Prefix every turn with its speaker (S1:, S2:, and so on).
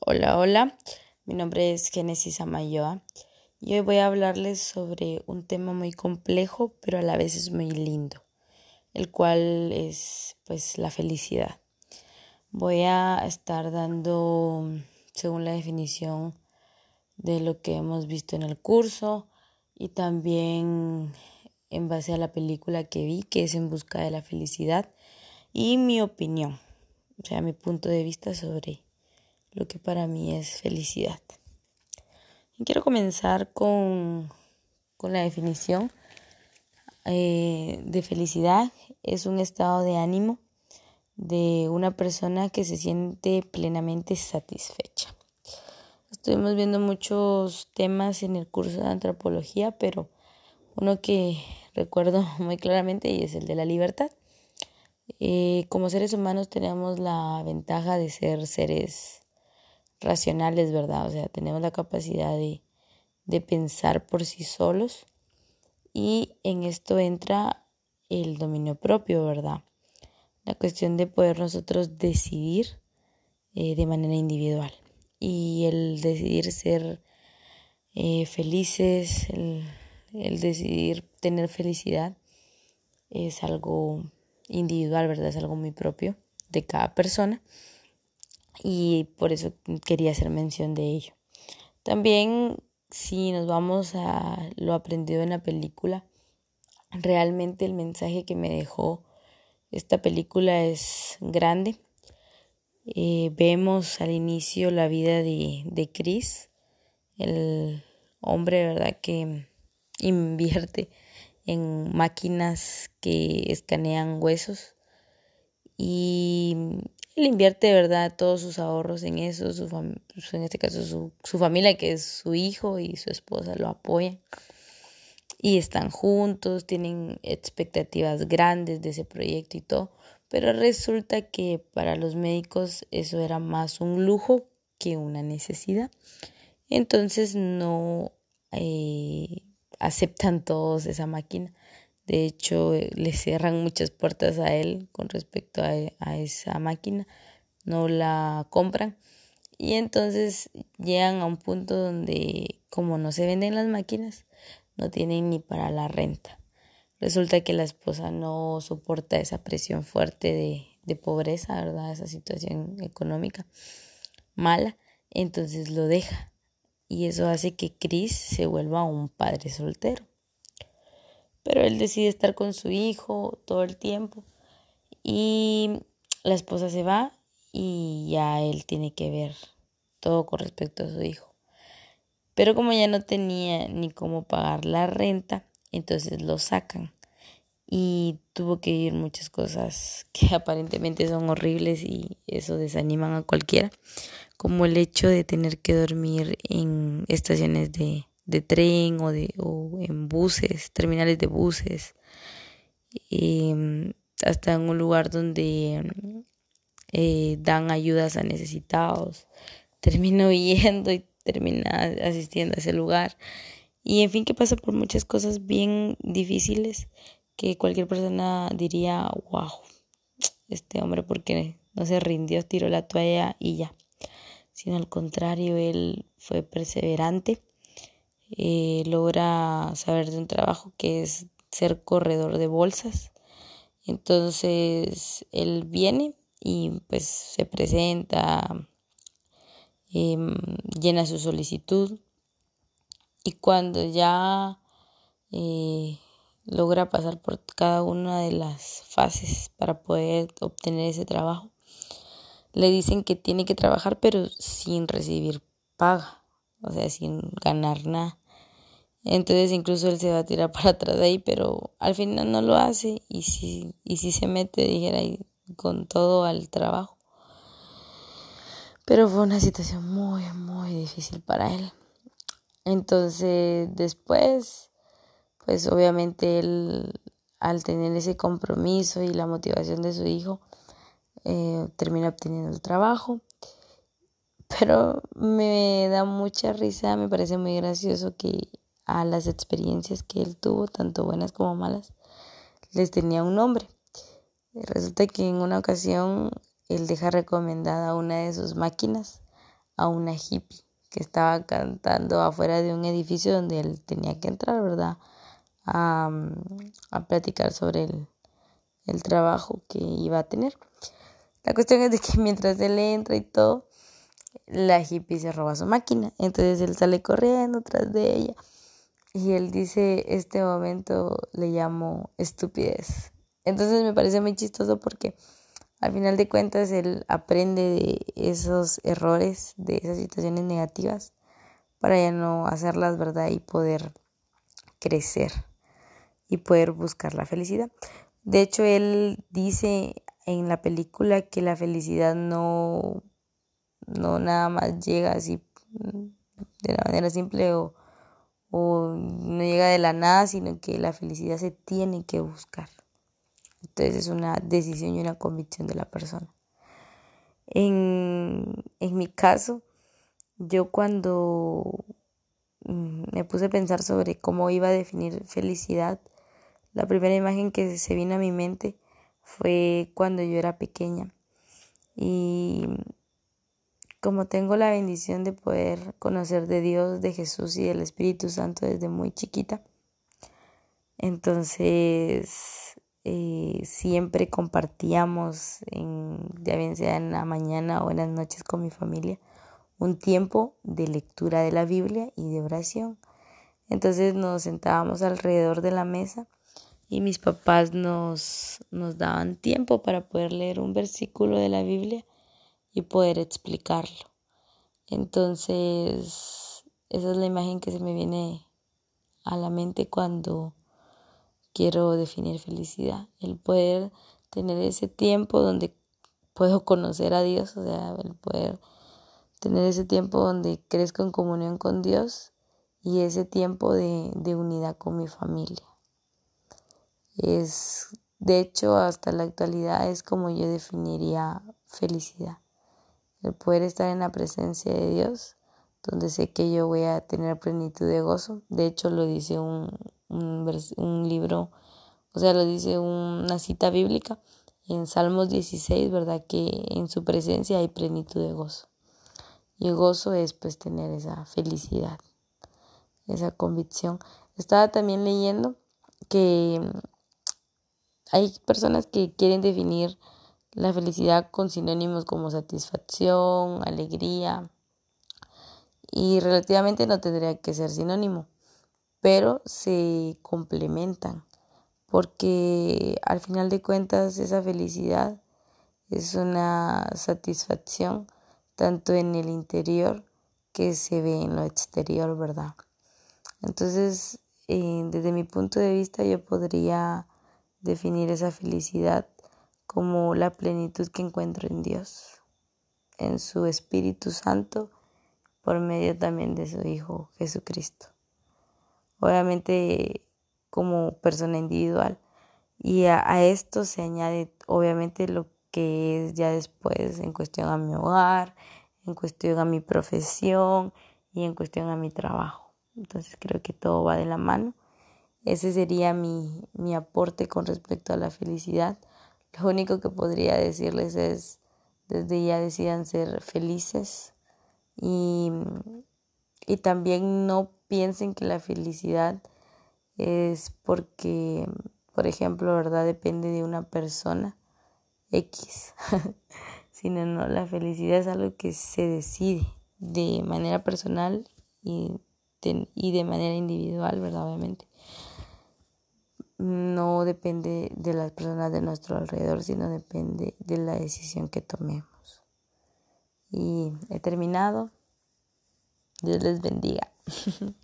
S1: Hola, hola, mi nombre es Genesis Amayoa y hoy voy a hablarles sobre un tema muy complejo pero a la vez es muy lindo, el cual es pues la felicidad. Voy a estar dando, según la definición de lo que hemos visto en el curso y también en base a la película que vi, que es En Busca de la Felicidad, y mi opinión, o sea, mi punto de vista sobre lo que para mí es felicidad. Quiero comenzar con, con la definición eh, de felicidad. Es un estado de ánimo de una persona que se siente plenamente satisfecha. Estuvimos viendo muchos temas en el curso de antropología, pero uno que recuerdo muy claramente y es el de la libertad. Eh, como seres humanos tenemos la ventaja de ser seres racionales, ¿verdad? O sea, tenemos la capacidad de, de pensar por sí solos y en esto entra el dominio propio, ¿verdad? La cuestión de poder nosotros decidir eh, de manera individual y el decidir ser eh, felices, el, el decidir tener felicidad es algo individual, ¿verdad? Es algo muy propio de cada persona y por eso quería hacer mención de ello. También si nos vamos a lo aprendido en la película, realmente el mensaje que me dejó esta película es grande. Eh, vemos al inicio la vida de, de Chris, el hombre, ¿verdad?, que invierte en máquinas que escanean huesos y él invierte verdad todos sus ahorros en eso, su pues, en este caso su, su familia que es su hijo y su esposa lo apoyan y están juntos, tienen expectativas grandes de ese proyecto y todo, pero resulta que para los médicos eso era más un lujo que una necesidad. Entonces no eh, aceptan todos esa máquina. De hecho, eh, le cierran muchas puertas a él con respecto a, esa máquina. No la compran. Y entonces llegan a un punto donde, como no se venden las máquinas, no tienen ni para la renta. Resulta que la esposa no soporta esa presión fuerte de, de pobreza, ¿verdad? Esa situación económica mala. Entonces lo deja. Y eso hace que Chris se vuelva un padre soltero pero él decide estar con su hijo todo el tiempo y la esposa se va y ya él tiene que ver todo con respecto a su hijo. Pero como ya no tenía ni cómo pagar la renta, entonces lo sacan y tuvo que ir muchas cosas que aparentemente son horribles y eso desaniman a cualquiera, como el hecho de tener que dormir en estaciones de de tren o, de, o en buses, terminales de buses, em, hasta en un lugar donde eh, dan ayudas a necesitados. Termino yendo y termina asistiendo a ese lugar. Y en fin, que pasa por muchas cosas bien difíciles que cualquier persona diría, wow, este hombre porque no se rindió, tiró la toalla y ya. Sino al contrario, él fue perseverante eh, logra saber de un trabajo que es ser corredor de bolsas. Entonces él viene y pues se presenta, em, llena su solicitud y cuando ya eh, logra pasar por cada una de las fases para poder obtener ese trabajo, le dicen que tiene que trabajar pero sin recibir paga, o sea, sin ganar nada. Entonces incluso él se va a tirar para atrás de ahí, pero al final no lo hace y si, y si se mete, dijera, con todo al trabajo. Pero fue una situación muy, muy difícil para él. Entonces después, pues obviamente él, al tener ese compromiso y la motivación de su hijo, eh, termina obteniendo el trabajo. Pero me da mucha risa, me parece muy gracioso que a las experiencias que él tuvo, tanto buenas como malas, les tenía un nombre. Resulta que en una ocasión él deja recomendada una de sus máquinas a una hippie que estaba cantando afuera de un edificio donde él tenía que entrar, ¿verdad? A, a platicar sobre el, el trabajo que iba a tener. La cuestión es de que mientras él entra y todo, la hippie se roba su máquina. Entonces él sale corriendo tras de ella. Y él dice, este momento le llamo estupidez. Entonces me parece muy chistoso porque al final de cuentas él aprende de esos errores, de esas situaciones negativas, para ya no hacerlas, ¿verdad? Y poder crecer y poder buscar la felicidad. De hecho, él dice en la película que la felicidad no, no nada más llega así de la manera simple o, o no llega de la nada, sino que la felicidad se tiene que buscar. Entonces es una decisión y una convicción de la persona. En, en mi caso, yo cuando mm, me puse a pensar sobre cómo iba a definir felicidad, la primera imagen que se vino a mi mente fue cuando yo era pequeña. Y como tengo la bendición de poder conocer de Dios, de Jesús y del Espíritu Santo desde muy chiquita, entonces eh, siempre compartíamos, en, ya bien sea en la mañana o en las noches con mi familia, un tiempo de lectura de la Biblia y de oración. Entonces nos sentábamos alrededor de la mesa y mis papás nos, nos daban tiempo para poder leer un versículo de la Biblia y poder explicarlo. Entonces, esa es la imagen que se me viene a la mente cuando quiero definir felicidad, el poder tener ese tiempo donde puedo conocer a Dios, o sea, el poder tener ese tiempo donde crezco en comunión con Dios y ese tiempo de, de unidad con mi familia. Es, de hecho, hasta la actualidad es como yo definiría felicidad. El poder estar en la presencia de Dios, donde sé que yo voy a tener plenitud de gozo. De hecho, lo dice un, un, libro, o sea, lo dice una cita bíblica en Salmos 16, ¿verdad? Que en su presencia hay plenitud de gozo. Y el gozo es pues tener esa felicidad, esa convicción. Estaba también leyendo que hay personas que quieren definir la felicidad con sinónimos como satisfacción, alegría, y relativamente no tendría que ser sinónimo, pero se complementan, porque al final de cuentas esa felicidad es una satisfacción tanto en el interior que se ve en lo exterior, ¿verdad? Entonces, eh, desde mi punto de vista, yo podría definir esa felicidad como la plenitud que encuentro en Dios, en su Espíritu Santo, por medio también de su Hijo Jesucristo. Obviamente como persona individual. Y a, esto se añade obviamente lo que es ya después en cuestión a mi hogar, en cuestión a mi profesión y en cuestión a mi trabajo. Entonces creo que todo va de la mano ese sería mi, mi aporte con respecto a la felicidad. Lo único que podría decirles es, desde ya decidan ser felices y, y también no piensen que la felicidad es porque, por ejemplo, ¿verdad? Depende de una persona X, sino no, la felicidad es algo que se decide de manera personal y y de manera individual, ¿verdad? Obviamente no depende de las personas de nuestro alrededor, sino depende de la decisión que tomemos. Y he terminado. Dios les bendiga.